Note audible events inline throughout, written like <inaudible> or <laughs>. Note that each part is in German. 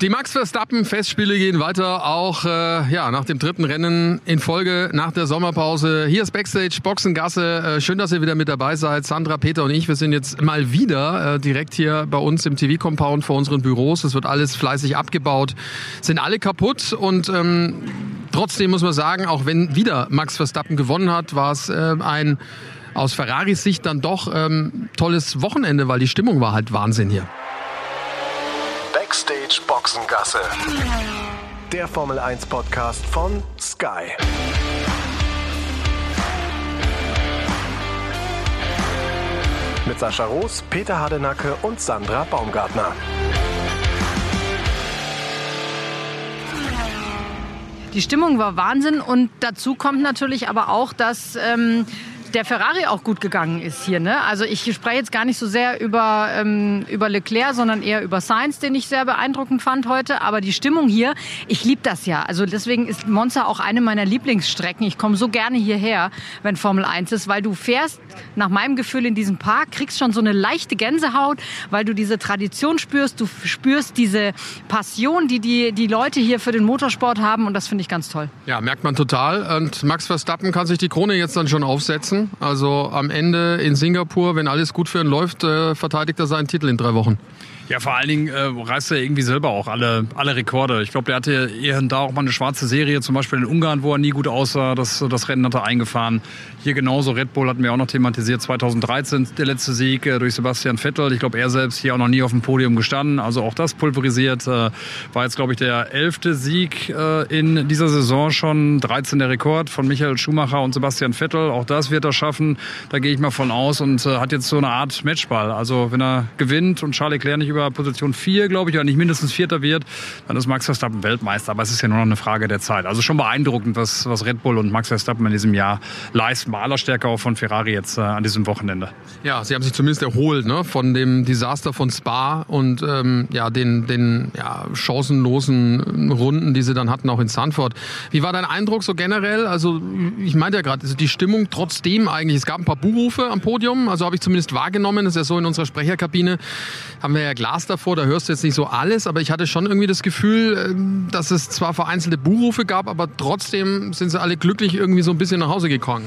Die Max Verstappen Festspiele gehen weiter, auch äh, ja, nach dem dritten Rennen in Folge nach der Sommerpause. Hier ist Backstage Boxengasse. Äh, schön, dass ihr wieder mit dabei seid. Sandra, Peter und ich, wir sind jetzt mal wieder äh, direkt hier bei uns im TV-Compound vor unseren Büros. Es wird alles fleißig abgebaut, sind alle kaputt und ähm, trotzdem muss man sagen, auch wenn wieder Max Verstappen gewonnen hat, war es äh, ein aus Ferraris Sicht dann doch ähm, tolles Wochenende, weil die Stimmung war halt Wahnsinn hier. Backstage Boxengasse. Der Formel 1 Podcast von Sky. Mit Sascha Roos, Peter Hardenacke und Sandra Baumgartner. Die Stimmung war Wahnsinn und dazu kommt natürlich aber auch, dass ähm, der Ferrari auch gut gegangen ist hier. Ne? Also ich spreche jetzt gar nicht so sehr über, ähm, über Leclerc, sondern eher über Sainz, den ich sehr beeindruckend fand heute. Aber die Stimmung hier, ich liebe das ja. Also deswegen ist Monza auch eine meiner Lieblingsstrecken. Ich komme so gerne hierher, wenn Formel 1 ist, weil du fährst nach meinem Gefühl in diesem Park, kriegst schon so eine leichte Gänsehaut, weil du diese Tradition spürst, du spürst diese Passion, die die, die Leute hier für den Motorsport haben und das finde ich ganz toll. Ja, merkt man total. Und Max Verstappen kann sich die Krone jetzt dann schon aufsetzen lassen. Also am Ende in Singapur, wenn alles gut für ihn läuft, äh, verteidigt er seinen Titel in drei Wochen. Ja, vor allen Dingen äh, reißt er irgendwie selber auch alle, alle Rekorde. Ich glaube, der hatte und da auch mal eine schwarze Serie, zum Beispiel in Ungarn, wo er nie gut aussah. Das, das Rennen hat er eingefahren. Hier genauso. Red Bull hatten wir auch noch thematisiert. 2013 der letzte Sieg äh, durch Sebastian Vettel. Ich glaube, er selbst hier auch noch nie auf dem Podium gestanden. Also auch das pulverisiert. Äh, war jetzt, glaube ich, der elfte Sieg äh, in dieser Saison schon. 13 der Rekord von Michael Schumacher und Sebastian Vettel. Auch das wird er schaffen. Da gehe ich mal von aus und hat jetzt so eine Art Matchball. Also wenn er gewinnt und Charles Leclerc nicht über über Position 4, glaube ich, oder nicht mindestens Vierter wird, dann ist Max Verstappen Weltmeister. Aber es ist ja nur noch eine Frage der Zeit. Also schon beeindruckend, was, was Red Bull und Max Verstappen in diesem Jahr leisten. Aller Stärke auch von Ferrari jetzt äh, an diesem Wochenende. Ja, sie haben sich zumindest erholt ne, von dem Desaster von Spa und ähm, ja, den, den ja, chancenlosen Runden, die sie dann hatten, auch in Sanford. Wie war dein Eindruck so generell? Also ich meinte ja gerade, also die Stimmung trotzdem eigentlich, es gab ein paar Buhrufe am Podium, also habe ich zumindest wahrgenommen, das ist ja so in unserer Sprecherkabine, haben wir ja Glas davor, da hörst du jetzt nicht so alles, aber ich hatte schon irgendwie das Gefühl, ähm, dass es zwar vereinzelte Buhrufe gab, aber trotzdem sind sie alle glücklich irgendwie so ein bisschen nach Hause gegangen.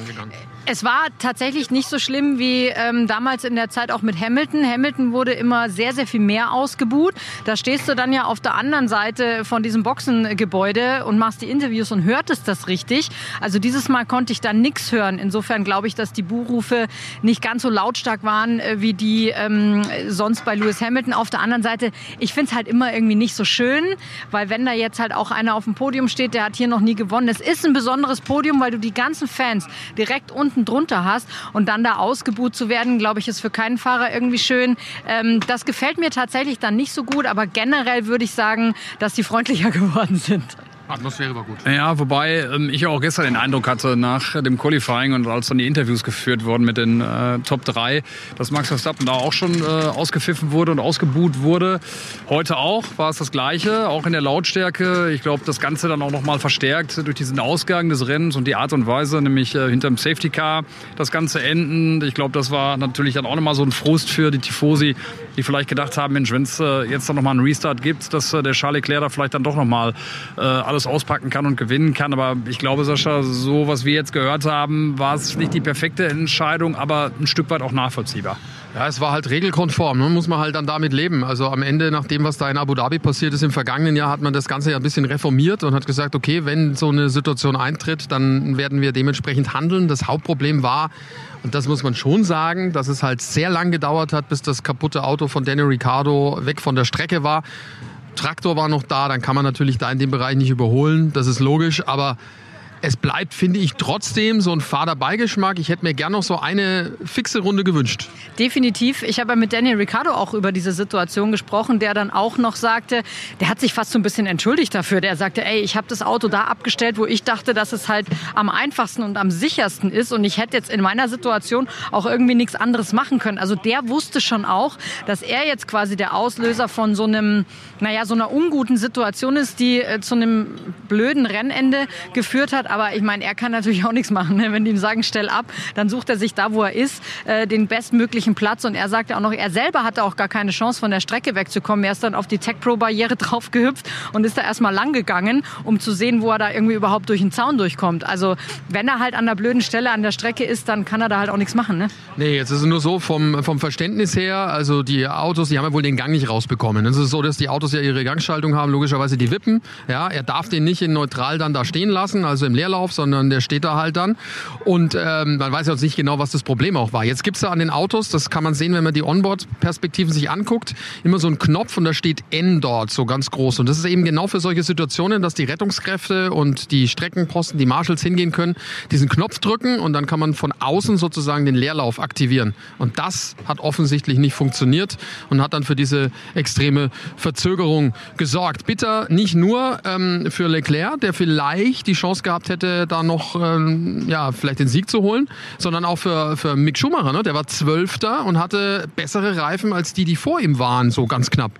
Es war tatsächlich nicht so schlimm wie ähm, damals in der Zeit auch mit Hamilton. Hamilton wurde immer sehr, sehr viel mehr ausgebuht. Da stehst du dann ja auf der anderen Seite von diesem Boxengebäude und machst die Interviews und hörtest das richtig. Also dieses Mal konnte ich dann nichts hören. Insofern glaube ich, dass die Buhrufe nicht ganz so lautstark waren äh, wie die ähm, sonst bei Lewis Hamilton. Auf der anderen Seite, ich finde es halt immer irgendwie nicht so schön, weil wenn da jetzt halt auch einer auf dem Podium steht, der hat hier noch nie gewonnen. Es ist ein besonderes Podium, weil du die ganzen Fans direkt unten unten drunter hast und dann da ausgebuht zu werden, glaube ich, ist für keinen Fahrer irgendwie schön. Ähm, das gefällt mir tatsächlich dann nicht so gut, aber generell würde ich sagen, dass die freundlicher <laughs> geworden sind. Atmosphäre war gut. Ja, wobei ähm, ich auch gestern den Eindruck hatte, nach dem Qualifying und als dann die Interviews geführt wurden mit den äh, Top 3, dass Max Verstappen da auch schon äh, ausgepfiffen wurde und ausgebuht wurde. Heute auch war es das Gleiche, auch in der Lautstärke. Ich glaube, das Ganze dann auch nochmal verstärkt durch diesen Ausgang des Rennens und die Art und Weise, nämlich äh, hinterm Safety Car das Ganze enden. Ich glaube, das war natürlich dann auch nochmal so ein Frust für die Tifosi, die vielleicht gedacht haben, Mensch, wenn es äh, jetzt noch mal einen Restart gibt, dass äh, der Charles Leclerc da vielleicht dann doch nochmal äh, alles alles auspacken kann und gewinnen kann. Aber ich glaube, Sascha, so was wir jetzt gehört haben, war es nicht die perfekte Entscheidung, aber ein Stück weit auch nachvollziehbar. Ja, es war halt regelkonform, ne? muss man halt dann damit leben. Also am Ende, nach dem, was da in Abu Dhabi passiert ist im vergangenen Jahr, hat man das Ganze ja ein bisschen reformiert und hat gesagt, okay, wenn so eine Situation eintritt, dann werden wir dementsprechend handeln. Das Hauptproblem war, und das muss man schon sagen, dass es halt sehr lang gedauert hat, bis das kaputte Auto von Daniel Ricciardo weg von der Strecke war. Traktor war noch da, dann kann man natürlich da in dem Bereich nicht überholen, das ist logisch, aber es bleibt, finde ich, trotzdem so ein fader Beigeschmack. Ich hätte mir gern noch so eine fixe Runde gewünscht. Definitiv. Ich habe mit Daniel Ricciardo auch über diese Situation gesprochen, der dann auch noch sagte, der hat sich fast so ein bisschen entschuldigt dafür. Der sagte, ey, ich habe das Auto da abgestellt, wo ich dachte, dass es halt am einfachsten und am sichersten ist. Und ich hätte jetzt in meiner Situation auch irgendwie nichts anderes machen können. Also der wusste schon auch, dass er jetzt quasi der Auslöser von so einem, naja, so einer unguten Situation ist, die äh, zu einem blöden Rennende geführt hat. Aber ich meine, er kann natürlich auch nichts machen. Ne? Wenn die ihm sagen, stell ab, dann sucht er sich da, wo er ist, äh, den bestmöglichen Platz. Und er sagte auch noch, er selber hatte auch gar keine Chance, von der Strecke wegzukommen. Er ist dann auf die Tech Pro Barriere <laughs> drauf gehüpft und ist da erstmal lang gegangen, um zu sehen, wo er da irgendwie überhaupt durch den Zaun durchkommt. Also wenn er halt an der blöden Stelle an der Strecke ist, dann kann er da halt auch nichts machen. Ne? Nee, jetzt ist es nur so vom, vom Verständnis her, also die Autos, die haben ja wohl den Gang nicht rausbekommen. Es ist so, dass die Autos ja ihre Gangschaltung haben, logischerweise die Wippen. Ja, er darf den nicht in neutral dann da stehen lassen, also im Leerlauf, sondern der steht da halt dann. Und ähm, man weiß jetzt nicht genau, was das Problem auch war. Jetzt gibt es da an den Autos, das kann man sehen, wenn man die Onboard-Perspektiven sich anguckt, immer so einen Knopf und da steht N dort, so ganz groß. Und das ist eben genau für solche Situationen, dass die Rettungskräfte und die Streckenposten, die Marshals hingehen können, diesen Knopf drücken und dann kann man von außen sozusagen den Leerlauf aktivieren. Und das hat offensichtlich nicht funktioniert und hat dann für diese extreme Verzögerung gesorgt. Bitter nicht nur ähm, für Leclerc, der vielleicht die Chance gehabt hätte, da noch ähm, ja, vielleicht den Sieg zu holen, sondern auch für, für Mick Schumacher. Ne? Der war Zwölfter und hatte bessere Reifen als die, die vor ihm waren, so ganz knapp.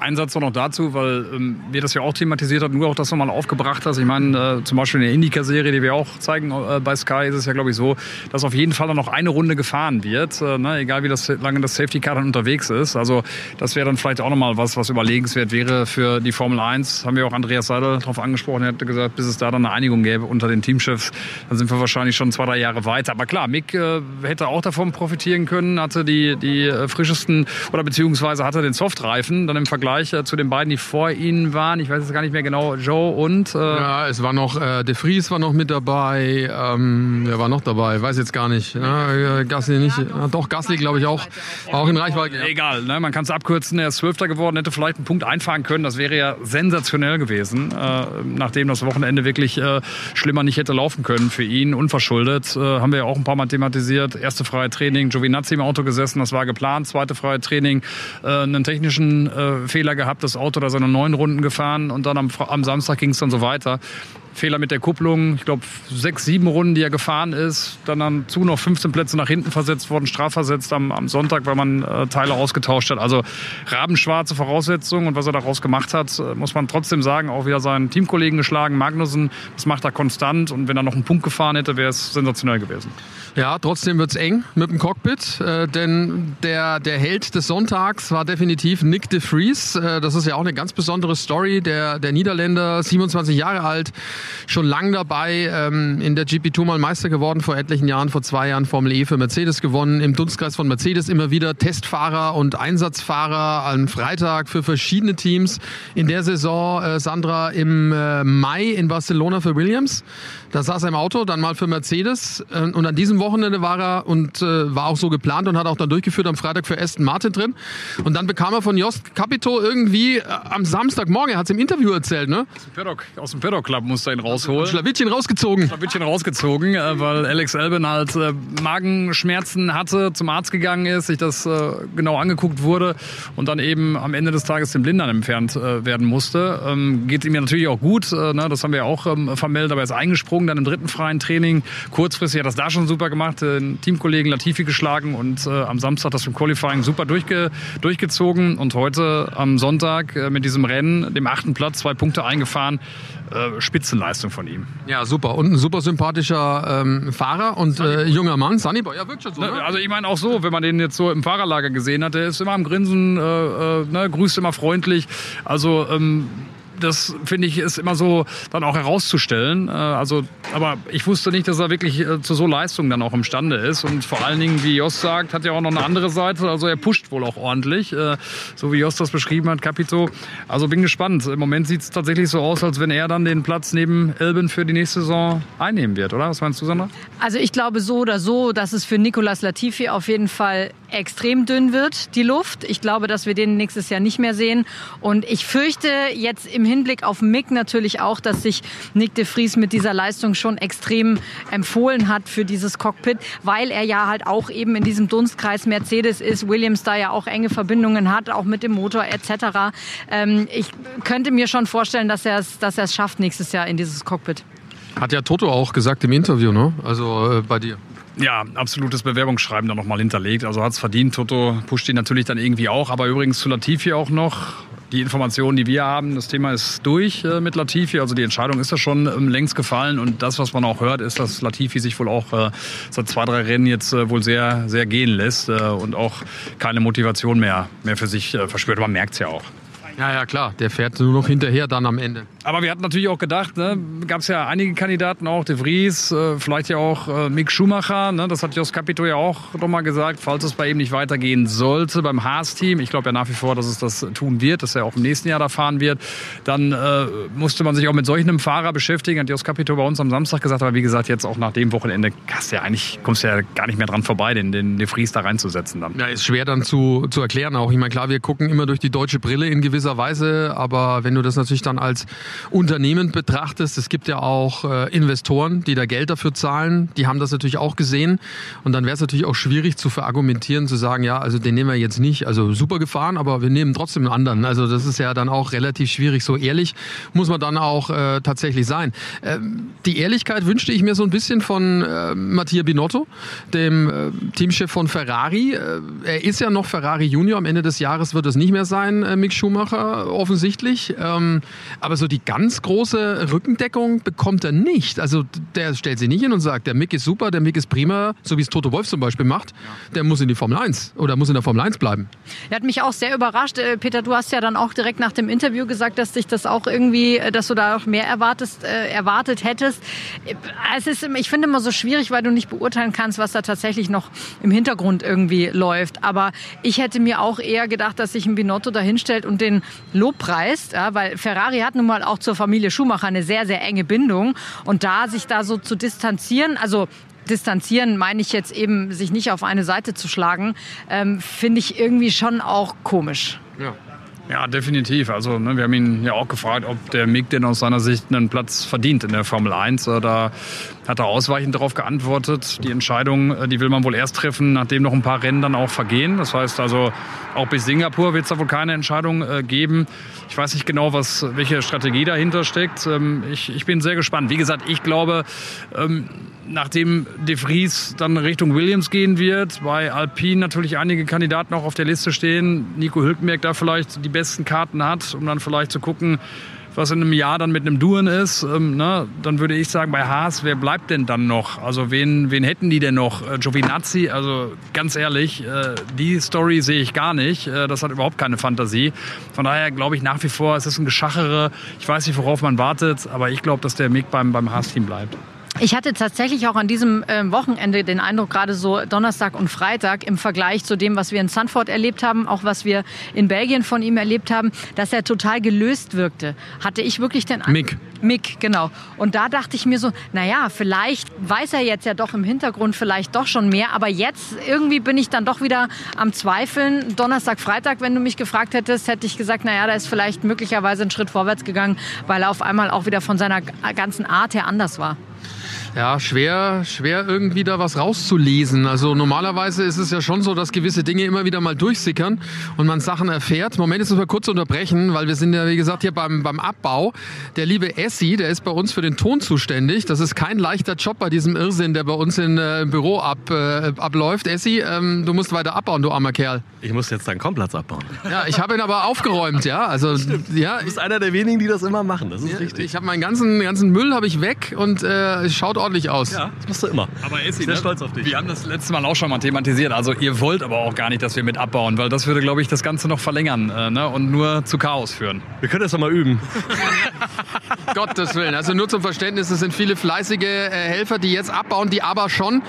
Ein Satz noch dazu, weil ähm, wir das ja auch thematisiert haben, nur auch das nochmal aufgebracht hast. Ich meine, äh, zum Beispiel in der Indica-Serie, die wir auch zeigen äh, bei Sky, ist es ja, glaube ich, so, dass auf jeden Fall noch eine Runde gefahren wird, äh, ne? egal wie das, lange das Safety Car dann unterwegs ist. Also das wäre dann vielleicht auch nochmal was, was überlegenswert wäre für die Formel 1. Haben wir auch Andreas Seidel darauf angesprochen. Er hatte gesagt, bis es da dann eine Einigung gäbe unter den Teamchefs, dann sind wir wahrscheinlich schon zwei, drei Jahre weiter. Aber klar, Mick äh, hätte auch davon profitieren können, hatte die, die äh, frischesten oder beziehungsweise hatte den Softreifen dann im Vergleich äh, zu den beiden, die vor ihnen waren. Ich weiß jetzt gar nicht mehr genau, Joe und. Äh ja, es war noch, äh, De Vries war noch mit dabei. Ähm, wer war noch dabei? Weiß jetzt gar nicht. Ja, Gasly nicht. Ja, doch, Gasly glaube ich auch. Auch in Reichweite. Ja. Egal, ne? man kann es abkürzen. Er ist Zwölfter geworden, hätte vielleicht einen Punkt einfahren können. Das wäre ja sensationell gewesen, äh, nachdem das Wochenende wirklich äh, schlimmer nicht hätte laufen können für ihn, unverschuldet. Äh, haben wir ja auch ein paar Mal thematisiert. Erste freie Training, Giovinazzi im Auto gesessen, das war geplant. Zweite freie Training, äh, einen technischen Fehler gehabt, das Auto da seine neun Runden gefahren und dann am, am Samstag ging es dann so weiter. Fehler mit der Kupplung, ich glaube sechs, sieben Runden, die er gefahren ist, dann dazu noch 15 Plätze nach hinten versetzt worden, strafversetzt am, am Sonntag, weil man äh, Teile ausgetauscht hat. Also rabenschwarze Voraussetzungen und was er daraus gemacht hat, äh, muss man trotzdem sagen, auch wieder seinen Teamkollegen geschlagen, Magnussen, das macht er konstant und wenn er noch einen Punkt gefahren hätte, wäre es sensationell gewesen. Ja, trotzdem wird es eng mit dem Cockpit, äh, denn der, der Held des Sonntags war definitiv Nick de Vries. Äh, das ist ja auch eine ganz besondere Story. Der, der Niederländer, 27 Jahre alt, schon lang dabei, ähm, in der GP2 mal Meister geworden vor etlichen Jahren, vor zwei Jahren Formel E für Mercedes gewonnen, im Dunstkreis von Mercedes immer wieder Testfahrer und Einsatzfahrer am Freitag für verschiedene Teams. In der Saison, äh, Sandra, im äh, Mai in Barcelona für Williams. Da saß er im Auto, dann mal für Mercedes. Äh, und an diesem Wochenende war er und äh, war auch so geplant und hat auch dann durchgeführt am Freitag für Aston Martin drin. Und dann bekam er von Jost Capito irgendwie äh, am Samstagmorgen, er hat es im Interview erzählt, ne? Aus dem Paddock, aus dem Paddock Club musste er ihn rausholen. Schlawittchen rausgezogen. Schlawittchen rausgezogen, äh, weil Alex Albin halt äh, Magenschmerzen hatte, zum Arzt gegangen ist, sich das äh, genau angeguckt wurde und dann eben am Ende des Tages den Blindern entfernt werden musste. Ähm, geht ihm ja natürlich auch gut, ne? das haben wir auch ähm, vermeldet, aber ist eingesprungen dann im dritten freien Training. Kurzfristig hat das da schon super gemacht, den Teamkollegen Latifi geschlagen und äh, am Samstag das im Qualifying super durchge durchgezogen und heute am Sonntag äh, mit diesem Rennen, dem achten Platz, zwei Punkte eingefahren. Äh, Spitzenleistung von ihm. Ja, super. Und ein super sympathischer ähm, Fahrer und äh, junger Mann. Sunnyboy, ja, wirkt schon so. Ne? Also ich meine auch so, wenn man den jetzt so im Fahrerlager gesehen hat, der ist immer am Grinsen, äh, äh, ne, grüßt immer freundlich. Also ähm, das finde ich ist immer so dann auch herauszustellen. Äh, also, aber ich wusste nicht, dass er wirklich äh, zu so Leistungen dann auch imstande ist. Und vor allen Dingen, wie Jos sagt, hat er auch noch eine andere Seite. Also er pusht wohl auch ordentlich, äh, so wie Jos das beschrieben hat, Capito. Also bin gespannt. Im Moment sieht es tatsächlich so aus, als wenn er dann den Platz neben Elben für die nächste Saison einnehmen wird, oder? Was meinst du, Sandra? Also ich glaube so oder so, dass es für Nicolas Latifi auf jeden Fall extrem dünn wird, die Luft. Ich glaube, dass wir den nächstes Jahr nicht mehr sehen. Und ich fürchte jetzt im Hinblick auf Mick natürlich auch, dass sich Nick de Vries mit dieser Leistung schon extrem empfohlen hat für dieses Cockpit, weil er ja halt auch eben in diesem Dunstkreis Mercedes ist, Williams da ja auch enge Verbindungen hat, auch mit dem Motor etc. Ähm, ich könnte mir schon vorstellen, dass er es dass schafft nächstes Jahr in dieses Cockpit. Hat ja Toto auch gesagt im Interview, ne? Also äh, bei dir. Ja, absolutes Bewerbungsschreiben da nochmal hinterlegt. Also hat es verdient. Toto pusht ihn natürlich dann irgendwie auch. Aber übrigens zu Latifi auch noch. Die Informationen, die wir haben, das Thema ist durch äh, mit Latifi. Also die Entscheidung ist ja schon ähm, längst gefallen. Und das, was man auch hört, ist, dass Latifi sich wohl auch äh, seit zwei, drei Rennen jetzt äh, wohl sehr, sehr gehen lässt äh, und auch keine Motivation mehr, mehr für sich äh, verspürt. Man merkt es ja auch. Ja, ja, klar. Der fährt nur noch hinterher dann am Ende. Aber wir hatten natürlich auch gedacht, ne, gab es ja einige Kandidaten auch, De Vries, äh, vielleicht ja auch äh, Mick Schumacher. Ne, das hat Jos Capito ja auch nochmal gesagt, falls es bei ihm nicht weitergehen sollte beim Haas-Team. Ich glaube ja nach wie vor, dass es das tun wird, dass er auch im nächsten Jahr da fahren wird. Dann äh, musste man sich auch mit solch einem Fahrer beschäftigen, hat Jos Capito bei uns am Samstag gesagt. Aber wie gesagt, jetzt auch nach dem Wochenende hast du ja eigentlich, kommst du ja gar nicht mehr dran vorbei, den, den De Vries da reinzusetzen dann. Ja, ist schwer dann zu, zu erklären auch. Ich meine, klar, wir gucken immer durch die deutsche Brille in gewisser gewisser Weise, aber wenn du das natürlich dann als Unternehmen betrachtest, es gibt ja auch äh, Investoren, die da Geld dafür zahlen, die haben das natürlich auch gesehen und dann wäre es natürlich auch schwierig zu verargumentieren, zu sagen, ja, also den nehmen wir jetzt nicht, also super gefahren, aber wir nehmen trotzdem einen anderen. Also das ist ja dann auch relativ schwierig. So ehrlich muss man dann auch äh, tatsächlich sein. Ähm, die Ehrlichkeit wünschte ich mir so ein bisschen von äh, Mattia Binotto, dem äh, Teamchef von Ferrari. Äh, er ist ja noch Ferrari Junior, am Ende des Jahres wird es nicht mehr sein, äh, Mick Schumacher offensichtlich. Ähm, aber so die ganz große Rückendeckung bekommt er nicht. Also der stellt sich nicht hin und sagt, der Mick ist super, der Mick ist prima, so wie es Toto Wolf zum Beispiel macht. Der muss in die Formel 1 oder muss in der Formel 1 bleiben. Er hat mich auch sehr überrascht. Äh, Peter, du hast ja dann auch direkt nach dem Interview gesagt, dass dich das auch irgendwie, äh, dass du da auch mehr erwartest, äh, erwartet hättest. Es ist, ich finde immer so schwierig, weil du nicht beurteilen kannst, was da tatsächlich noch im Hintergrund irgendwie läuft. Aber ich hätte mir auch eher gedacht, dass sich ein Binotto da hinstellt und den lobpreist, ja, weil Ferrari hat nun mal auch zur Familie Schumacher eine sehr, sehr enge Bindung. Und da sich da so zu distanzieren, also distanzieren meine ich jetzt eben, sich nicht auf eine Seite zu schlagen, ähm, finde ich irgendwie schon auch komisch. Ja. Ja, definitiv. Also ne, wir haben ihn ja auch gefragt, ob der Mick denn aus seiner Sicht einen Platz verdient in der Formel 1. Da hat er ausweichend darauf geantwortet. Die Entscheidung, äh, die will man wohl erst treffen, nachdem noch ein paar Rennen dann auch vergehen. Das heißt also, auch bis Singapur wird es da wohl keine Entscheidung äh, geben. Ich weiß nicht genau, was, welche Strategie dahinter steckt. Ähm, ich, ich bin sehr gespannt. Wie gesagt, ich glaube, ähm, nachdem De Vries dann Richtung Williams gehen wird, bei Alpine natürlich einige Kandidaten auch auf der Liste stehen, Nico Hülkenberg da vielleicht die besten Karten hat, um dann vielleicht zu gucken, was in einem Jahr dann mit einem Duren ist, ähm, ne, dann würde ich sagen, bei Haas, wer bleibt denn dann noch? Also wen, wen hätten die denn noch? Äh, Giovinazzi, also ganz ehrlich, äh, die Story sehe ich gar nicht. Äh, das hat überhaupt keine Fantasie. Von daher glaube ich nach wie vor, es ist ein Geschachere. Ich weiß nicht, worauf man wartet, aber ich glaube, dass der Mick beim, beim Haas-Team bleibt. Ich hatte tatsächlich auch an diesem äh, Wochenende den Eindruck, gerade so Donnerstag und Freitag im Vergleich zu dem, was wir in Sanford erlebt haben, auch was wir in Belgien von ihm erlebt haben, dass er total gelöst wirkte. Hatte ich wirklich den Eindruck. Mick. Mick, genau. Und da dachte ich mir so, naja, vielleicht weiß er jetzt ja doch im Hintergrund vielleicht doch schon mehr, aber jetzt irgendwie bin ich dann doch wieder am Zweifeln. Donnerstag, Freitag, wenn du mich gefragt hättest, hätte ich gesagt, naja, da ist vielleicht möglicherweise ein Schritt vorwärts gegangen, weil er auf einmal auch wieder von seiner ganzen Art her anders war ja, schwer, schwer irgendwie da was rauszulesen. Also normalerweise ist es ja schon so, dass gewisse Dinge immer wieder mal durchsickern und man Sachen erfährt. Moment, jetzt müssen wir kurz unterbrechen, weil wir sind ja, wie gesagt, hier beim, beim Abbau. Der liebe Essi, der ist bei uns für den Ton zuständig. Das ist kein leichter Job bei diesem Irrsinn, der bei uns in, äh, im Büro ab, äh, abläuft. Essi, ähm, du musst weiter abbauen, du armer Kerl. Ich muss jetzt deinen Komplatz abbauen. Ja, ich habe ihn aber aufgeräumt, ja. Also, ja. Du bist einer der wenigen, die das immer machen, das ist ja, richtig. Ich habe meinen ganzen, ganzen Müll habe ich weg und äh, schaut ordentlich aus. Ja, das machst du immer. Aber Essi, sehr ne? stolz auf dich. Wir haben das letzte Mal auch schon mal thematisiert. Also ihr wollt aber auch gar nicht, dass wir mit abbauen, weil das würde, glaube ich, das Ganze noch verlängern äh, ne? und nur zu Chaos führen. Wir können das doch mal üben. <laughs> Gottes Willen. Also nur zum Verständnis, es sind viele fleißige äh, Helfer, die jetzt abbauen, die aber schon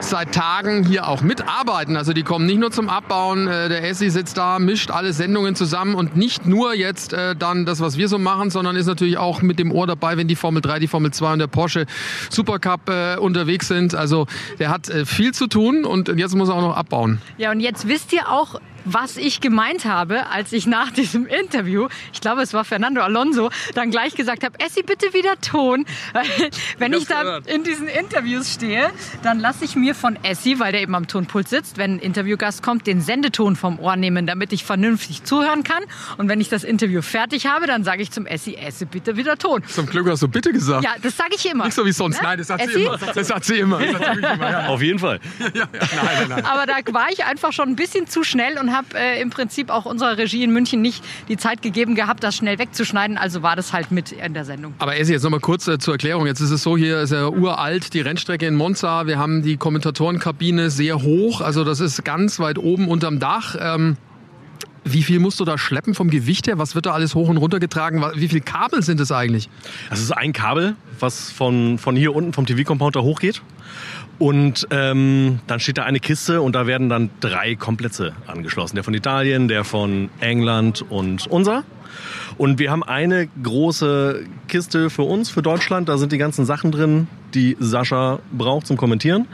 seit Tagen hier auch mitarbeiten. Also die kommen nicht nur zum Abbauen. Äh, der Essi sitzt da, mischt alle Sendungen zusammen und nicht nur jetzt äh, dann das, was wir so machen, sondern ist natürlich auch mit dem Ohr dabei, wenn die Formel 3, die Formel 2 und der Porsche Supercup äh, unterwegs sind. Also der hat viel zu tun und jetzt muss er auch noch abbauen. Ja, und jetzt wisst ihr auch, was ich gemeint habe, als ich nach diesem Interview, ich glaube, es war Fernando Alonso, dann gleich gesagt habe, Essi, bitte wieder Ton. <laughs> Wenn ich, hab's da gehört. in diesen Interviews stehe, dann lasse ich mir von Essi, weil der eben am Tonpult sitzt, wenn ein Interviewgast kommt, den Sendeton vom Ohr nehmen, damit ich vernünftig zuhören kann. Und wenn ich das Interview fertig habe, dann sage ich zum Essi, Essi, bitte wieder Ton. Zum Glück hast du bitte gesagt. Ja, das sage ich immer. Nicht so wie sonst. Ne? Nein, das hat sie Essi? immer. Das hat sie immer. Hat sie immer. Ja. Auf jeden Fall. <laughs> Aber da war ich einfach schon ein bisschen zu schnell und habe äh, im Prinzip auch unserer Regie in München nicht die Zeit gegeben gehabt, das schnell wegzuschneiden. Also war das halt mit in der Sendung. Aber Essi, jetzt nochmal kurz äh, zur Erklärung. Jetzt ist es so, hier ist ja uralt die Rennstrecke in Monza. Wir haben die Kommentatorenkabine sehr hoch. Also das ist ganz weit oben unterm Dach. Ähm, wie viel musst du da schleppen vom Gewicht her? Was wird da alles hoch und runter getragen? Wie viele Kabel sind es eigentlich? Das ist ein Kabel, was von, von hier unten vom TV-Compound da hochgeht. Und ähm, dann steht da eine Kiste und da werden dann drei Kompletze angeschlossen. Der von Italien, der von England und unser. Und wir haben eine große Kiste für uns, für Deutschland. Da sind die ganzen Sachen drin, die Sascha braucht zum Kommentieren.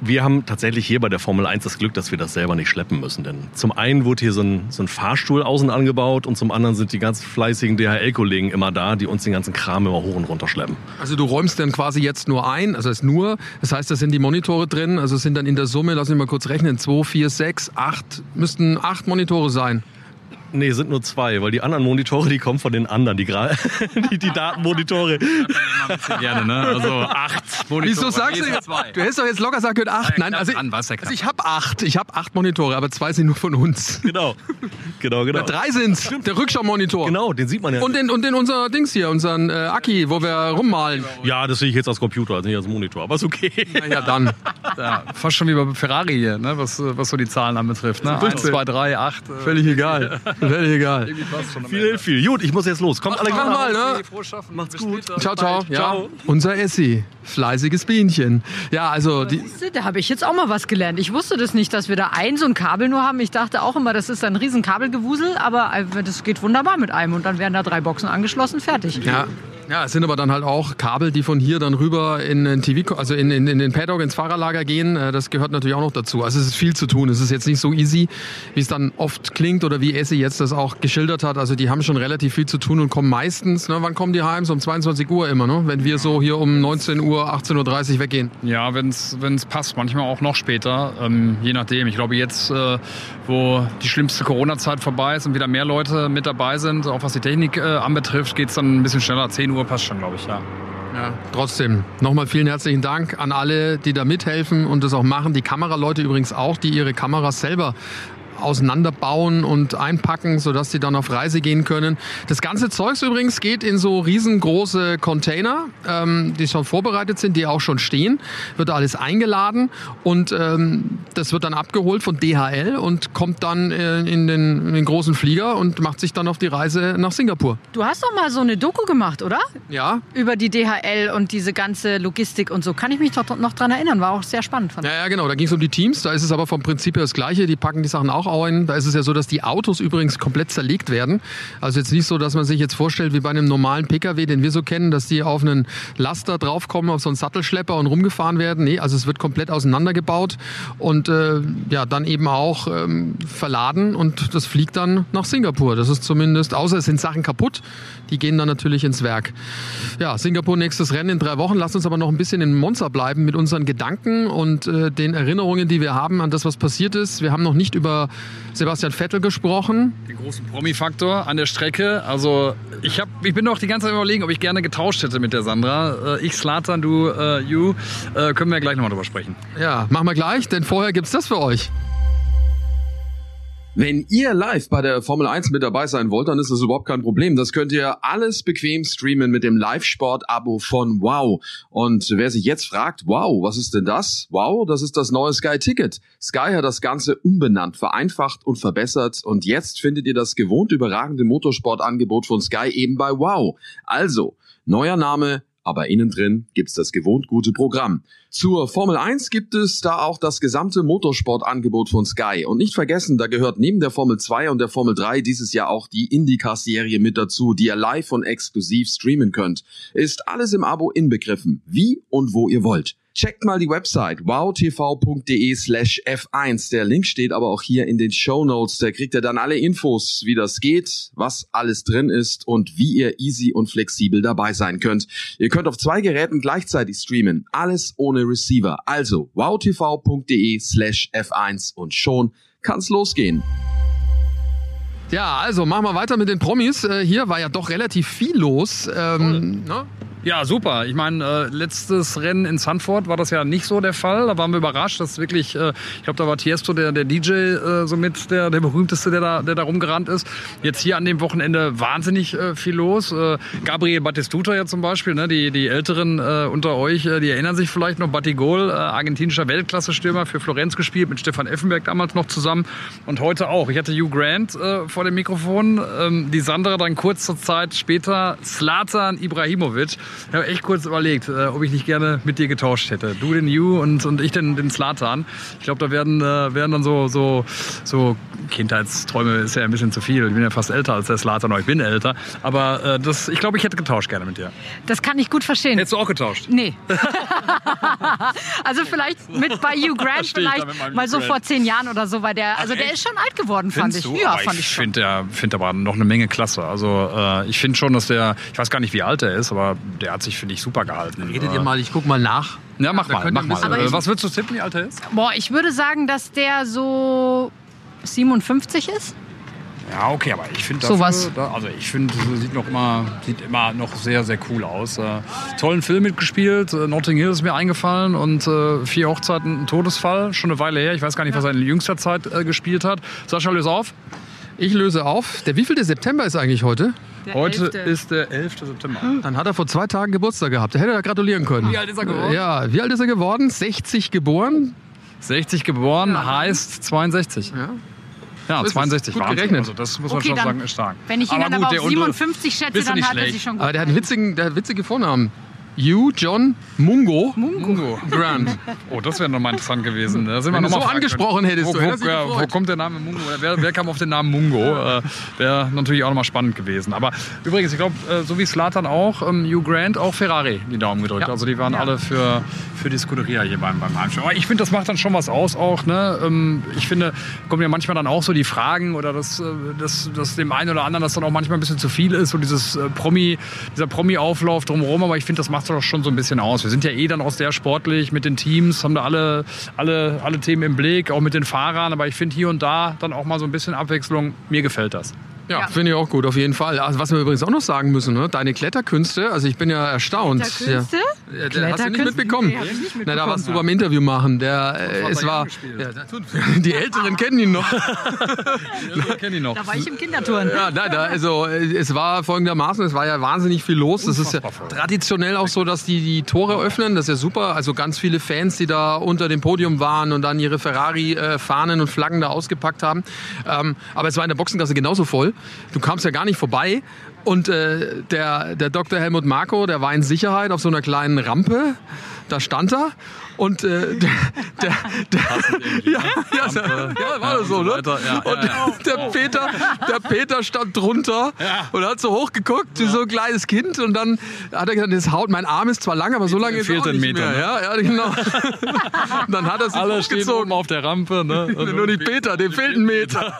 Wir haben tatsächlich hier bei der Formel 1 das Glück, dass wir das selber nicht schleppen müssen. Denn zum einen wurde hier so ein, so ein Fahrstuhl außen angebaut und zum anderen sind die ganz fleißigen DHL-Kollegen immer da, die uns den ganzen Kram immer hoch und runter schleppen. Also du räumst dann quasi jetzt nur ein, also ist nur, das heißt, da sind die Monitore drin, also es sind dann in der Summe, lass mich mal kurz rechnen, zwei, vier, sechs, acht, müssten acht Monitore sein. Nee, sind nur zwei, weil die anderen Monitore, die kommen von den anderen, die, gra- <laughs> die, die Datenmonitore. Gerne, ne? Also acht Monitore. Wieso sagst du zwei. Du hättest doch jetzt locker gesagt, acht. Ja, Nein, also, ja knapp. also ich habe acht. Ich habe acht Monitore, aber zwei sind nur von uns. Genau, genau, genau. Drei sind's. Der Rückschaumonitor. Genau, den sieht man ja. Und den, und den unser Dings hier, unseren äh, Aki, wo wir rummalen. ja, das sehe ich jetzt als Computer, also nicht als Monitor, aber ist okay. Na ja, dann. <laughs> Ja, fast schon wie bei Ferrari hier, ne? was, äh, was so die Zahlen anbetrifft. Ne? Eins, durchzählen. zwei, drei, acht. Äh, Völlig egal. <laughs> Völlig egal. Viel, Ende. viel. Gut, ich muss jetzt los. Kommt alle Mach mal, ne? Macht's Bis gut. später. Ciao, ciao. Ja, Ciao. unser Essi. Fleißiges Bienchen. Ja, also die, du, Da habe ich jetzt auch mal was gelernt. Ich wusste das nicht, dass wir da ein so ein Kabel nur haben. Ich dachte auch immer, das ist ein riesen Kabelgewusel, aber äh, das geht wunderbar mit einem und dann werden da drei Boxen angeschlossen, fertig. Ja. Ja, es sind aber dann halt auch Kabel, die von hier dann rüber in den TV, also in, in, in den Paddock, ins Fahrerlager gehen. Äh, Das gehört natürlich auch noch dazu. Also es ist viel zu tun. Es ist jetzt nicht so easy, wie es dann oft klingt oder wie Essi jetzt das auch geschildert hat. Also die haben schon relativ viel zu tun und kommen meistens, ne, wann kommen die heim? So um 22 Uhr immer, ne? Wenn wir so hier um 19 Uhr, 18.30 Uhr weggehen. Ja, wenn es passt, manchmal auch noch später, ähm, je nachdem. Ich glaube jetzt, äh, wo die schlimmste Corona-Zeit vorbei ist und wieder mehr Leute mit dabei sind, auch was die Technik äh, anbetrifft, geht es dann ein bisschen schneller. 10 Uhr passt schon, glaube ich, ja. Ja, trotzdem. Nochmal vielen herzlichen Dank an alle, die da mithelfen und das auch machen. Die Kameraleute übrigens auch, die ihre Kameras selber auseinanderbauen und einpacken, sodass sie dann auf Reise gehen können. Das ganze Zeugs übrigens geht in so riesengroße Container, ähm, die schon vorbereitet sind, die auch schon stehen. Wird alles eingeladen und ähm, das wird dann abgeholt von DHL und kommt dann äh, in, den, in den großen Flieger und macht sich dann auf die Reise nach Singapur. Du hast doch mal so eine Doku gemacht, oder? Ja, Über die DHL und diese ganze Logistik und so. Kann ich mich doch noch dran erinnern. War auch sehr spannend. Fand. Ja, ja, genau. Da ging es um die Teams. Da ist es aber vom Prinzip her das Gleiche. Die packen die Sachen auch ein. Da ist es ja so, dass die Autos übrigens komplett zerlegt werden. Also jetzt nicht so, dass man sich jetzt vorstellt, wie bei einem normalen Pkw, den wir so kennen, dass die auf einen Laster draufkommen, auf so einen Sattelschlepper und rumgefahren werden. Nee, also es wird komplett auseinandergebaut und äh, ja, dann eben auch ähm, verladen und das fliegt dann nach Singapur. Das ist zumindest, außer es sind Sachen kaputt, die gehen dann natürlich ins Werk. Ja, Singapur nächstes Rennen in drei Wochen. Lasst uns aber noch ein bisschen in Monza bleiben mit unseren Gedanken und äh, den Erinnerungen, die wir haben an das, was passiert ist. Wir haben noch nicht über Sebastian Vettel gesprochen. Den großen Promi-Faktor an der Strecke. Also ich, hab, ich bin noch die ganze Zeit überlegen, ob ich gerne getauscht hätte mit der Sandra. Äh, ich Slatan, du äh, You. Äh, können wir gleich nochmal drüber sprechen. Ja, machen wir gleich, denn vorher gibt's das für euch. Wenn ihr live bei der Formel 1 mit dabei sein wollt, dann ist das überhaupt kein Problem. Das könnt ihr alles bequem streamen mit dem Live-Sport-Abo von Wow. Und wer sich jetzt fragt, wow, was ist denn das? Wow, das ist das neue Sky Ticket. Sky hat das Ganze umbenannt, vereinfacht und verbessert. Und jetzt findet ihr das gewohnt überragende Motorsportangebot von Sky eben bei Wow. Also, neuer Name, aber innen drin gibt's das gewohnt gute Programm. Zur Formel 1 gibt es da auch das gesamte Motorsportangebot von Sky. Und nicht vergessen, da gehört neben der Formel 2 und der Formel 3 dieses Jahr auch die IndyCar-Serie mit dazu, die ihr live und exklusiv streamen könnt. Ist alles im Abo inbegriffen, wie und wo ihr wollt. Checkt mal die Website wowtv.de slash f1. Der Link steht aber auch hier in den Show Notes. Da kriegt ihr dann alle Infos, wie das geht, was alles drin ist und wie ihr easy und flexibel dabei sein könnt. Ihr könnt auf zwei Geräten gleichzeitig streamen. Alles ohne Receiver. Also wowtv.de slash f1 und schon kann's losgehen. Ja, also machen wir weiter mit den Promis. Äh, hier war ja doch relativ viel los. Ähm, ne? Ja, super. Ich meine, äh, letztes Rennen in Sanford war das ja nicht so der Fall. Da waren wir überrascht, dass wirklich, äh, ich glaube, da war Tiesto der, der DJ äh, somit der, der berühmteste, der da, der da rumgerannt ist. Jetzt hier an dem Wochenende wahnsinnig äh, viel los. Äh, Gabriel Battistuta ja zum Beispiel, ne, die, die Älteren äh, unter euch, äh, die erinnern sich vielleicht noch, Battigol, äh, argentinischer Weltklasse-Stürmer für Florenz gespielt, mit Stefan Effenberg damals noch zusammen und heute auch. Ich hatte Hugh Grant äh, vor dem Mikrofon, ähm, die Sandra dann kurze Zeit später Slatan Ibrahimovic. Ich habe echt kurz überlegt, äh, ob ich nicht gerne mit dir getauscht hätte. Du den Hugh und, und ich den, den Slatan. Ich glaube, da werden, äh, werden dann so, so, so Kindheitsträume ist ja ein bisschen zu viel. Ich bin ja fast älter als der Slatan, aber ich bin älter. Aber äh, das, ich glaube, ich hätte getauscht gerne mit dir. Das kann ich gut verstehen. Hättest du auch getauscht? Nee. <laughs> also vielleicht mit bei Hugh Grant ich vielleicht mal so Grant. vor zehn Jahren oder so, weil der, also der echt? ist schon alt geworden, fand Findest ich. du? Ja, Aber fand ich schon. finde der- finde aber noch eine Menge klasse. Also äh, ich finde schon, dass der, ich weiß gar nicht, wie alt er ist, aber der hat sich, finde ich, super gehalten. Redet Äh, ihr mal, ich guck mal nach. Ja, mach Da mal, mach mal. Aber Äh, Was würdest du tippen, wie alt er ist? Boah, ich würde sagen, dass der so 57 ist. Ja, okay, aber ich finde Sowas. dafür- Da, also ich finde, so sieht noch immer, sieht immer noch sehr, sehr cool aus. Äh, tollen Film mitgespielt. Äh, Notting Hill ist mir eingefallen und äh, vier Hochzeiten, ein Todesfall. Schon eine Weile her. Ich weiß gar nicht, was er in jüngster Zeit äh, gespielt hat. Sascha, löse auf. Ich löse auf. Der wievielte September ist eigentlich heute? Der Heute 11.. ist der 11. September. Dann hat er vor zwei Tagen Geburtstag gehabt. Der hätte da gratulieren können. Wie alt ist er geworden? Ja, wie alt ist er geworden? 60 geboren. 60 geboren heißt 62. Ja. Ja, es. 62. Gut Wahnsinn. gerechnet. Also das muss man Okay, schon dann, sagen, ist stark. wenn ich ihn dann gut, aber auf untere- 57 schätze, dann nicht hat er schlecht. sich schon gut Aber der hat einen witzigen, der hat witzige Vornamen. Hugh John Mungo Mungo. Grant. Oh, das wäre nochmal interessant gewesen. Da sind Wenn wir du noch so mal fragen angesprochen können. hättest, wo, du wo, ja, wo kommt der Name Mungo? Wer, wer kam auf den Namen Mungo? Äh, wäre natürlich auch nochmal spannend gewesen. Aber übrigens, ich glaube, äh, so wie Slatan auch, ähm, Hugh Grant auch Ferrari die Daumen gedrückt. Ja. Also die waren alle für, für die Scuderia hier beim, beim Heimspiel. Aber ich finde, das macht dann schon was aus auch. Ne? Ähm, ich finde, kommen ja manchmal dann auch so die Fragen oder dass, äh, dass, dass dem einen oder anderen das dann auch manchmal ein bisschen zu viel ist. So dieses äh, Promi, dieser Promi-Auflauf drumherum. Aber ich finde, das macht doch schon so ein bisschen aus. Wir sind ja eh dann auch sehr sportlich mit den Teams, haben da alle, alle, alle Themen im Blick, auch mit den Fahrern. Aber ich finde hier und da dann auch mal so ein bisschen Abwechslung. Mir gefällt das. Ja, Ja. finde ich auch gut, auf jeden Fall. Also, was wir übrigens auch noch sagen müssen, ne? deine Kletterkünste, also ich bin ja erstaunt. Kletterkünste? Ja. Ja, der hast du nicht Kletterkünste? mitbekommen. Nee, ich nicht Na, da warst du beim Interview machen. Der, äh, Vater es war, ja, <laughs> <laughs> die Älteren kennen ihn noch. Ich kenne ihn noch. Da war ich im Kinderturnen. Ja, nein, da, also äh, es war folgendermaßen, es war ja wahnsinnig viel los. Das ist ja traditionell auch so, dass die die Tore öffnen. Das ist ja super. Also ganz viele Fans, die da unter dem Podium waren und dann ihre Ferrari-Fahnen und Flaggen da ausgepackt haben. Ähm, aber es war in der Boxengasse genauso voll. Du kamst ja gar nicht vorbei. Und äh, der, der Dr. Helmut Marko, der war in Sicherheit auf so einer kleinen Rampe. Da stand er. Und äh, <laughs> der, der, der, ja, ja, ja, war das so, ne? Ja, und ja, der Peter, der Peter stand drunter und hat so hochgeguckt, wie so ein kleines Kind. Und dann hat er gesagt, das Haut, mein Arm ist zwar lang, aber so lange ist fehlt auch ein nicht Meter, mehr. ne? Ja, ja, genau. <laughs> Und dann hat er sich Alle stehen hochgezogen. oben auf der Rampe. Ne? <laughs> Nur nicht Peter, dem fehlt ein Meter.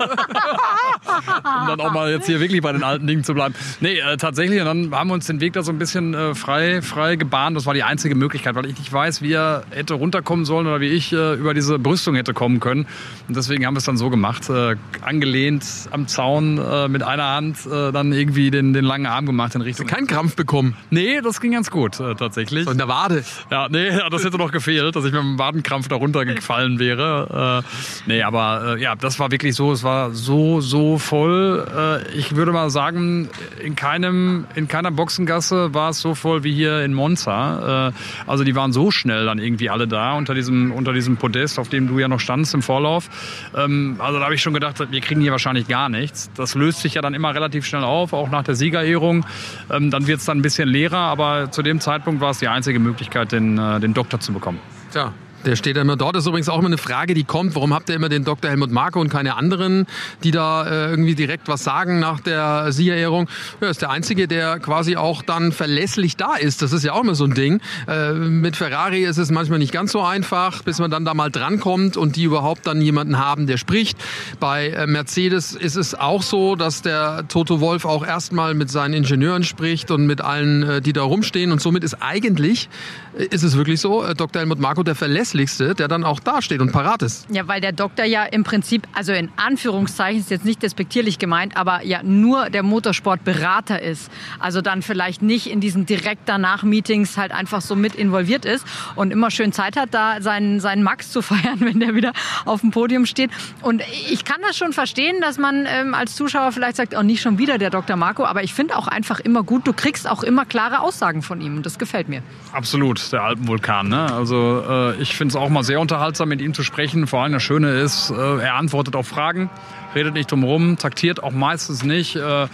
um dann auch mal jetzt hier wirklich bei den alten Dingen zu bleiben. Nee, äh, tatsächlich, und dann haben wir uns den Weg da so ein bisschen äh, frei, frei gebahnt. Das war die einzige Möglichkeit, weil ich nicht weiß, wie er hätte runterkommen sollen oder wie ich äh, über diese Brüstung hätte kommen können. Und deswegen haben wir es dann so gemacht, äh, angelehnt am Zaun äh, mit einer Hand äh, dann irgendwie den, den langen Arm gemacht in Richtung... Kein Krampf bekommen. Nee, das ging ganz gut, äh, tatsächlich. Und der Wade. Ja, nee, <laughs> das hätte noch gefehlt, dass ich mit dem Wadenkrampf da runtergefallen wäre. Äh, nee, aber ja, das war wirklich so, es war so, so voll. Ich würde mal sagen, in, keinem, in keiner Boxengasse war es so voll wie hier in Monza. Also die waren so schnell dann irgendwie alle da unter diesem, unter diesem Podest, auf dem du ja noch standst im Vorlauf. Ähm, also da habe ich schon gedacht, wir kriegen hier wahrscheinlich gar nichts. Das löst sich ja dann immer relativ schnell auf, auch nach der Siegerehrung. Ähm, dann wird es dann ein bisschen leerer, aber zu dem Zeitpunkt war es die einzige Möglichkeit, den, äh, den Doktor zu bekommen. Tja, Der steht immer dort. Das ist übrigens auch immer eine Frage, die kommt. Warum habt ihr immer den Dr. Helmut Marko und keine anderen, die da äh, irgendwie direkt was sagen nach der Siegerehrung? Ja, ist der Einzige, der quasi auch dann verlässlich da ist. Das ist ja auch immer so ein Ding. Äh, mit Ferrari ist es manchmal nicht ganz so einfach, bis man dann da mal drankommt und die überhaupt dann jemanden haben, der spricht. Bei äh, Mercedes ist es auch so, dass der Toto Wolf auch erstmal mit seinen Ingenieuren spricht und mit allen, äh, die da rumstehen. Und somit ist eigentlich, äh, ist es wirklich so, äh, Dr. Helmut Marko der verlässlichste, der dann auch dasteht und parat ist. Ja, weil der Doktor ja im Prinzip, also in Anführungszeichen, ist jetzt nicht despektierlich gemeint, aber ja nur der Motorsportberater ist. Also dann vielleicht nicht in diesen direkt danach Meetings halt einfach so mit involviert ist und immer schön Zeit hat, da seinen, seinen Max zu <laughs> feiern, wenn der wieder auf dem Podium steht. Und ich kann das schon verstehen, dass man ähm, als Zuschauer vielleicht sagt, oh, nicht schon wieder der Dr. Marco, aber ich finde auch einfach immer gut, du kriegst auch immer klare Aussagen von ihm und das gefällt mir. Absolut, der Alpenvulkan. Ne? Also äh, ich finde es auch mal sehr unterhaltsam, mit ihm zu sprechen. Vor allem das Schöne ist, äh, er antwortet auf Fragen redet nicht drum rum, taktiert auch meistens nicht, äh, äh,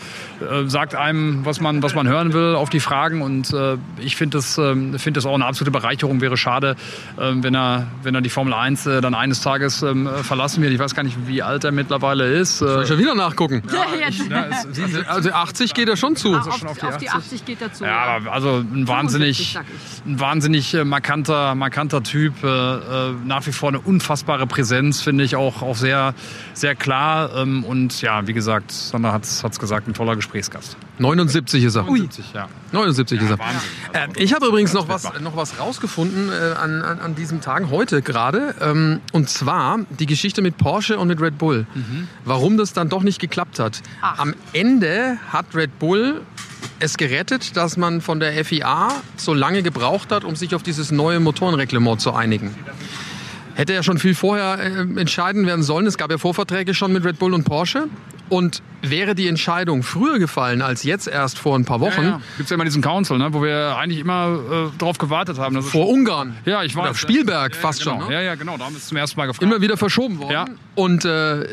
sagt einem, was man, was man hören will auf die Fragen. Und äh, ich finde das, äh, find das auch eine absolute Bereicherung. Wäre schade, äh, wenn, er, wenn er die Formel 1 äh, dann eines Tages ähm, verlassen wird. Ich weiß gar nicht, wie alt er mittlerweile ist. Soll ich schon wieder nachgucken? Ja, jetzt. Ja, es- Also, also 80 geht er schon zu. auf, schon auf, auf die die 80? 80 geht dazu. Ja, aber also ein wahnsinnig, 75, sag ein wahnsinnig äh, markanter, markanter Typ. Äh, äh, nach wie vor eine unfassbare Präsenz, finde ich auch, auch sehr, sehr klar. Ähm, und ja, wie gesagt, Sandra hat es gesagt, ein toller Gesprächsgast. 79 ist er. 70, ja. 79 ist er. Wahnsinn. Äh, ich habe übrigens noch was, noch was rausgefunden äh, an, an, an diesen Tagen, heute gerade. Ähm, und zwar die Geschichte mit Porsche und mit Red Bull. Warum das dann doch nicht geklappt hat. Ach. Am Ende hat Red Bull es gerettet, dass man von der FIA so lange gebraucht hat, um sich auf dieses neue Motorenreglement zu einigen. Hätte ja schon viel vorher äh, entscheiden werden sollen. Es gab ja Vorverträge schon mit Red Bull und Porsche. Und wäre die Entscheidung früher gefallen als jetzt erst vor ein paar Wochen, Ja, ja. Gibt es ja immer diesen Council, ne, wo wir eigentlich immer äh, drauf gewartet haben. vor Ungarn, ja, ich weiß. oder Spielberg ja, fast genau. schon, ne? Ja, ja, genau. Da haben wir es zum ersten Mal gefragt. immer wieder verschoben worden. Und äh,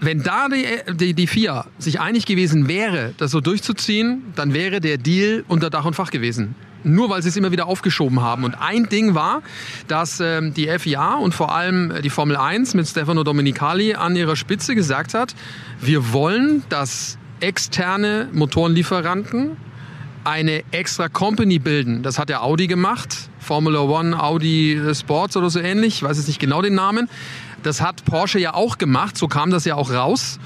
wenn da die, die, die FIA sich einig gewesen wäre, das so durchzuziehen, dann wäre der Deal unter Dach und Fach gewesen. Nur weil sie es immer wieder aufgeschoben haben. Und ein Ding war, dass ähm, die FIA und vor allem äh, die Formel 1 mit Stefano Domenicali an ihrer Spitze gesagt hat, wir wollen, dass externe Motorenlieferanten eine extra Company bilden. Das hat der Audi gemacht. Formula One, Audi Sports oder so ähnlich. Ich weiß jetzt nicht genau den Namen. Das hat Porsche ja auch gemacht. So kam das ja auch raus.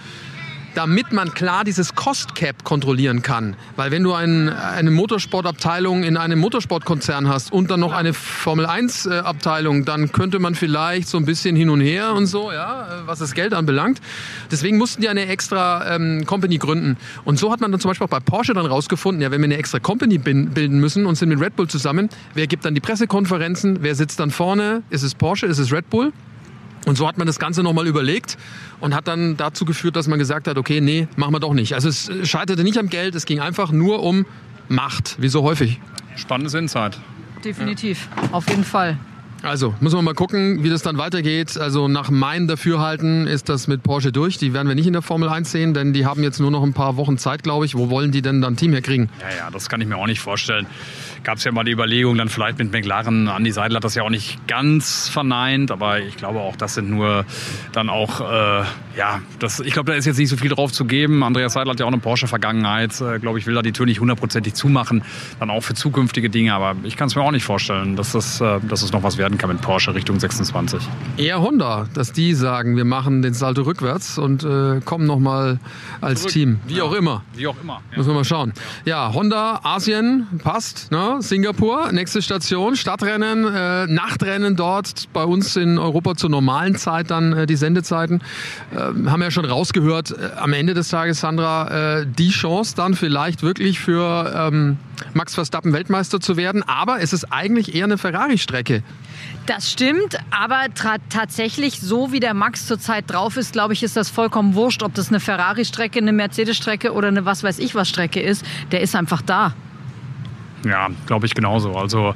Damit man klar dieses Cost Cap kontrollieren kann. Weil wenn du ein, eine Motorsportabteilung in einem Motorsportkonzern hast und dann noch eine Formel 1 äh, Abteilung, dann könnte man vielleicht so ein bisschen hin und her und so, ja, äh, was das Geld anbelangt. Deswegen mussten die eine extra ähm, Company gründen. Und so hat man dann zum Beispiel auch bei Porsche dann rausgefunden, ja, wenn wir eine extra Company bilden müssen und sind mit Red Bull zusammen, wer gibt dann die Pressekonferenzen, wer sitzt dann vorne, ist es Porsche, ist es Red Bull? Und so hat man das Ganze nochmal überlegt und hat dann dazu geführt, dass man gesagt hat, okay, nee, machen wir doch nicht. Also es scheiterte nicht am Geld, es ging einfach nur um Macht, wie so häufig. Spannendes Insight. Definitiv, auf jeden Fall. Also, müssen wir mal gucken, wie das dann weitergeht. Also nach meinem Dafürhalten ist das mit Porsche durch. Die werden wir nicht in der Formel 1 sehen, denn die haben jetzt nur noch ein paar Wochen Zeit, glaube ich. Wo wollen die denn dann Team herkriegen? Ja, ja, das kann ich mir auch nicht vorstellen. Gab es ja mal die Überlegung, dann vielleicht mit McLaren. Andi Seidel hat das ja auch nicht ganz verneint, aber ich glaube auch, das sind nur dann auch, äh, ja, das, ich glaube, da ist jetzt nicht so viel drauf zu geben. Andreas Seidel hat ja auch eine Porsche-Vergangenheit. Äh, glaube ich, will da die Tür nicht hundertprozentig zumachen, dann auch für zukünftige Dinge. Aber ich kann es mir auch nicht vorstellen, dass das, äh, dass es noch was werden kann mit Porsche Richtung 26. Eher Honda, dass die sagen, wir machen den Salto rückwärts und äh, kommen nochmal als Zurück. Team. Wie Ja. auch immer. Wie auch immer. Ja. Müssen wir mal schauen. Ja, Honda, Asien, passt. Ne? Singapur, nächste Station, Stadtrennen, äh, Nachtrennen dort. Bei uns in Europa zur normalen Zeit dann äh, die Sendezeiten. Äh, haben wir ja schon rausgehört, äh, am Ende des Tages, Sandra, äh, die Chance dann vielleicht wirklich für ähm, Max Verstappen Weltmeister zu werden. Aber es ist eigentlich eher eine Ferrari-Strecke. Das stimmt, aber tatsächlich, so wie der Max zurzeit drauf ist, glaube ich, ist das vollkommen wurscht, ob das eine Ferrari-Strecke, eine Mercedes-Strecke oder eine was weiß ich was Strecke ist. Der ist einfach da. Ja, glaube ich genauso. Also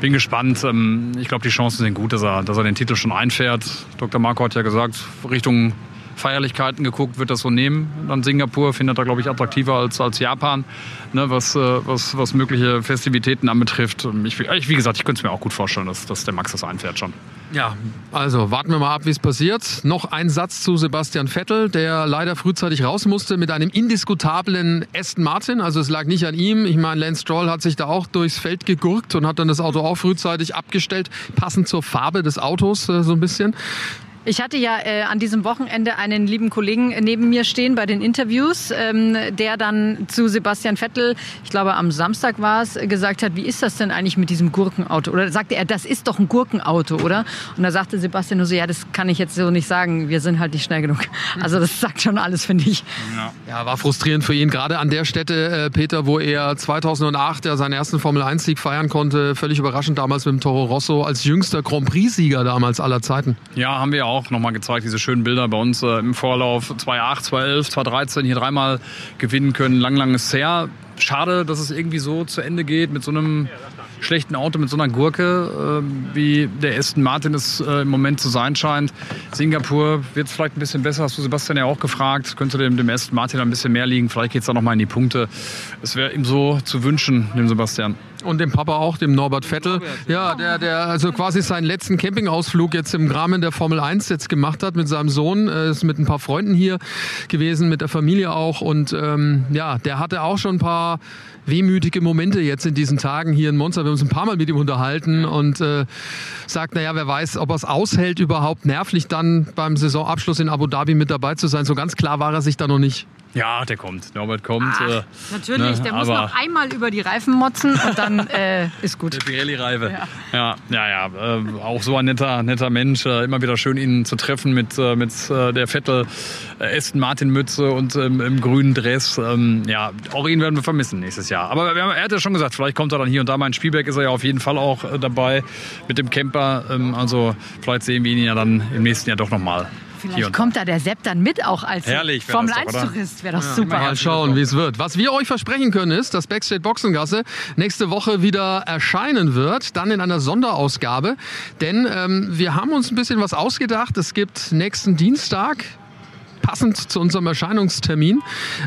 bin gespannt. Ähm, Ich glaube, die Chancen sind gut, dass er, dass er den Titel schon einfährt. Dr. Marco hat ja gesagt, Richtung Feierlichkeiten geguckt, wird das so nehmen. Dann Singapur findet er, glaube ich, attraktiver als, als Japan, ne, was, äh, was, was mögliche Festivitäten anbetrifft. Ich, ich, wie gesagt, ich könnte es mir auch gut vorstellen, dass, dass der Max das einfährt schon. Ja, also warten wir mal ab, wie es passiert. Noch ein Satz zu Sebastian Vettel, der leider frühzeitig raus musste mit einem indiskutablen Aston Martin. Also es lag nicht an ihm. Ich meine, Lance Stroll hat sich da auch durchs Feld gegurkt und hat dann das Auto auch frühzeitig abgestellt, passend zur Farbe des Autos äh, so ein bisschen. Ich hatte ja äh, an diesem Wochenende einen lieben Kollegen neben mir stehen bei den Interviews, ähm, der dann zu Sebastian Vettel, ich glaube am Samstag war es, gesagt hat, wie ist das denn eigentlich mit diesem Gurkenauto? Oder sagte er, das ist doch ein Gurkenauto, oder? Und da sagte Sebastian nur so, ja, das kann ich jetzt so nicht sagen, wir sind halt nicht schnell genug. Also das sagt schon alles, finde ich. Ja. ja. war frustrierend für ihn, gerade an der Stätte, äh, Peter, wo er 2008 ja seinen ersten Formel-1-Sieg feiern konnte, völlig überraschend damals mit dem Toro Rosso als jüngster Grand Prix-Sieger damals aller Zeiten. Ja, haben wir auch nochmal gezeigt, diese schönen Bilder bei uns äh, im Vorlauf 2008, 2011, 2013 hier dreimal gewinnen können. Lang, lang ist her. Schade, dass es irgendwie so zu Ende geht mit so einem schlechten Auto, mit so einer Gurke, äh, wie der Aston Martin es äh, im Moment zu sein scheint. Singapur wird es vielleicht ein bisschen besser, hast du Sebastian ja auch gefragt. Könnte dem, dem Aston Martin ein bisschen mehr liegen. Vielleicht geht es da nochmal in die Punkte. Es wäre ihm so zu wünschen, dem Sebastian. Und dem Papa auch, dem Norbert Vettel. Ja, der, der also quasi seinen letzten Campingausflug jetzt im Rahmen der Formel 1 jetzt gemacht hat mit seinem Sohn. Ist mit ein paar Freunden hier gewesen, mit der Familie auch. Und ähm, ja, der hatte auch schon ein paar wehmütige Momente jetzt in diesen Tagen hier in Monza. Wir haben uns ein paar Mal mit ihm unterhalten und äh, sagt, naja, wer weiß, ob er es aushält, überhaupt nervlich dann beim Saisonabschluss in Abu Dhabi mit dabei zu sein. So ganz klar war er sich da noch nicht. Ja, der kommt. Norbert kommt. Ach, äh, natürlich, ne, der muss noch einmal über die Reifen motzen und dann <laughs> äh, ist gut. Der Pirelli-Reife. Ja, ja, ja. ja äh, auch so ein netter, netter Mensch. Äh, immer wieder schön, ihn zu treffen mit, äh, mit äh, der Vettel Aston Martin-Mütze und ähm, im grünen Dress. Ähm, ja, auch ihn werden wir vermissen nächstes Jahr. Aber haben, er hat ja schon gesagt, vielleicht kommt er dann hier und da mal in Spielberg, ist er ja auf jeden Fall auch dabei mit dem Camper. Ähm, also vielleicht sehen wir ihn ja dann im nächsten Jahr doch nochmal. Vielleicht kommt da der Sepp dann mit auch als Formel-1-Tourist. Wäre doch ja, super. Mal schauen, wie es wird. Was wir euch versprechen können, ist, dass Backstage Boxengasse nächste Woche wieder erscheinen wird. Dann in einer Sonderausgabe. Denn ähm, wir haben uns ein bisschen was ausgedacht. Es gibt nächsten Dienstag passend zu unserem Erscheinungstermin,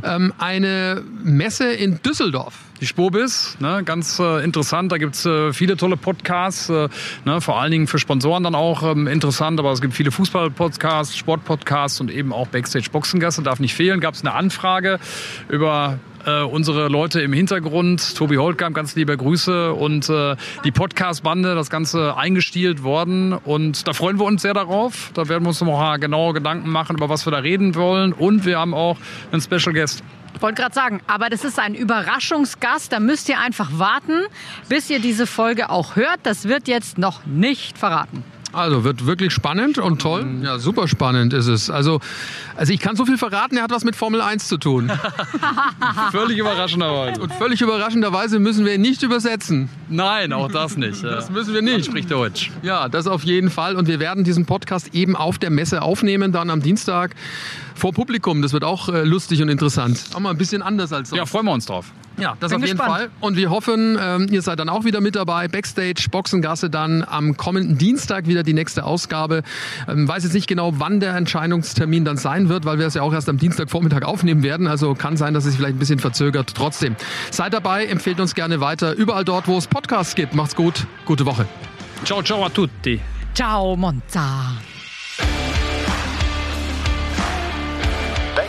ähm, eine Messe in Düsseldorf. Die Spurbis, ne, ganz äh, interessant. Da gibt es äh, viele tolle Podcasts, äh, ne, vor allen Dingen für Sponsoren dann auch ähm, interessant. Aber es gibt viele Fußball-Podcasts, Sport-Podcasts und eben auch Backstage Boxengasse. Darf nicht fehlen. Gab es eine Anfrage über äh, unsere Leute im Hintergrund, Tobi Holtkamp, ganz liebe Grüße und äh, die Podcast-Bande, das Ganze eingestielt worden und da freuen wir uns sehr darauf. Da werden wir uns noch mal genaue Gedanken machen, über was wir da reden wollen und wir haben auch einen Special Guest. Ich wollte gerade sagen, aber das ist ein Überraschungsgast. Da müsst ihr einfach warten, bis ihr diese Folge auch hört. Das wird jetzt noch nicht verraten. Also wird wirklich spannend und toll. Ja, super spannend ist es. Also, also ich kann so viel verraten, er hat was mit Formel 1 zu tun. <laughs> völlig überraschenderweise. Und völlig überraschenderweise müssen wir ihn nicht übersetzen. Nein, auch das nicht. das müssen wir nicht. Man spricht Deutsch. Ja, das auf jeden Fall. Und wir werden diesen Podcast eben auf der Messe aufnehmen, dann am Dienstag vor Publikum. Das wird auch äh, lustig und interessant. Auch mal ein bisschen anders als sonst. Ja, freuen wir uns drauf. Ja, das Bin auf jeden gespannt. Fall. Und wir hoffen, ähm, ihr seid dann auch wieder mit dabei. Backstage, Boxengasse dann am kommenden Dienstag wieder die nächste Ausgabe. Ähm, weiß jetzt nicht genau, wann der Entscheidungstermin dann sein wird, weil wir es ja auch erst am Dienstagvormittag aufnehmen werden. Also kann sein, dass es sich vielleicht ein bisschen verzögert. Trotzdem, seid dabei, empfehlt uns gerne weiter. Überall dort, wo es Podcasts gibt. Macht's gut. Gute Woche. Ciao, ciao a tutti. Ciao, Monza.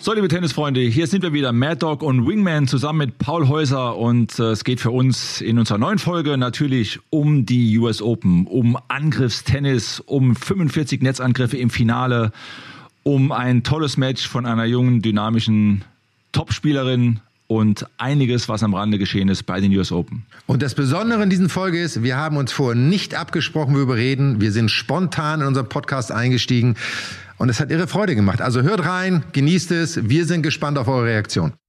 So, liebe Tennisfreunde, hier sind wir wieder, Mad Dog und Wingman zusammen mit Paul Häuser und äh, es geht für uns in unserer neuen Folge natürlich um die US Open, um Angriffstennis, um 45 Netzangriffe im Finale, um ein tolles Match von einer jungen, dynamischen Topspielerin und einiges, was am Rande geschehen ist bei den US Open. Und das Besondere in dieser Folge ist, wir haben uns vorher nicht abgesprochen, worüber reden. Wir sind spontan in unseren Podcast eingestiegen. Und es hat irre Freude gemacht. Also hört rein, genießt es. Wir sind gespannt auf eure Reaktion.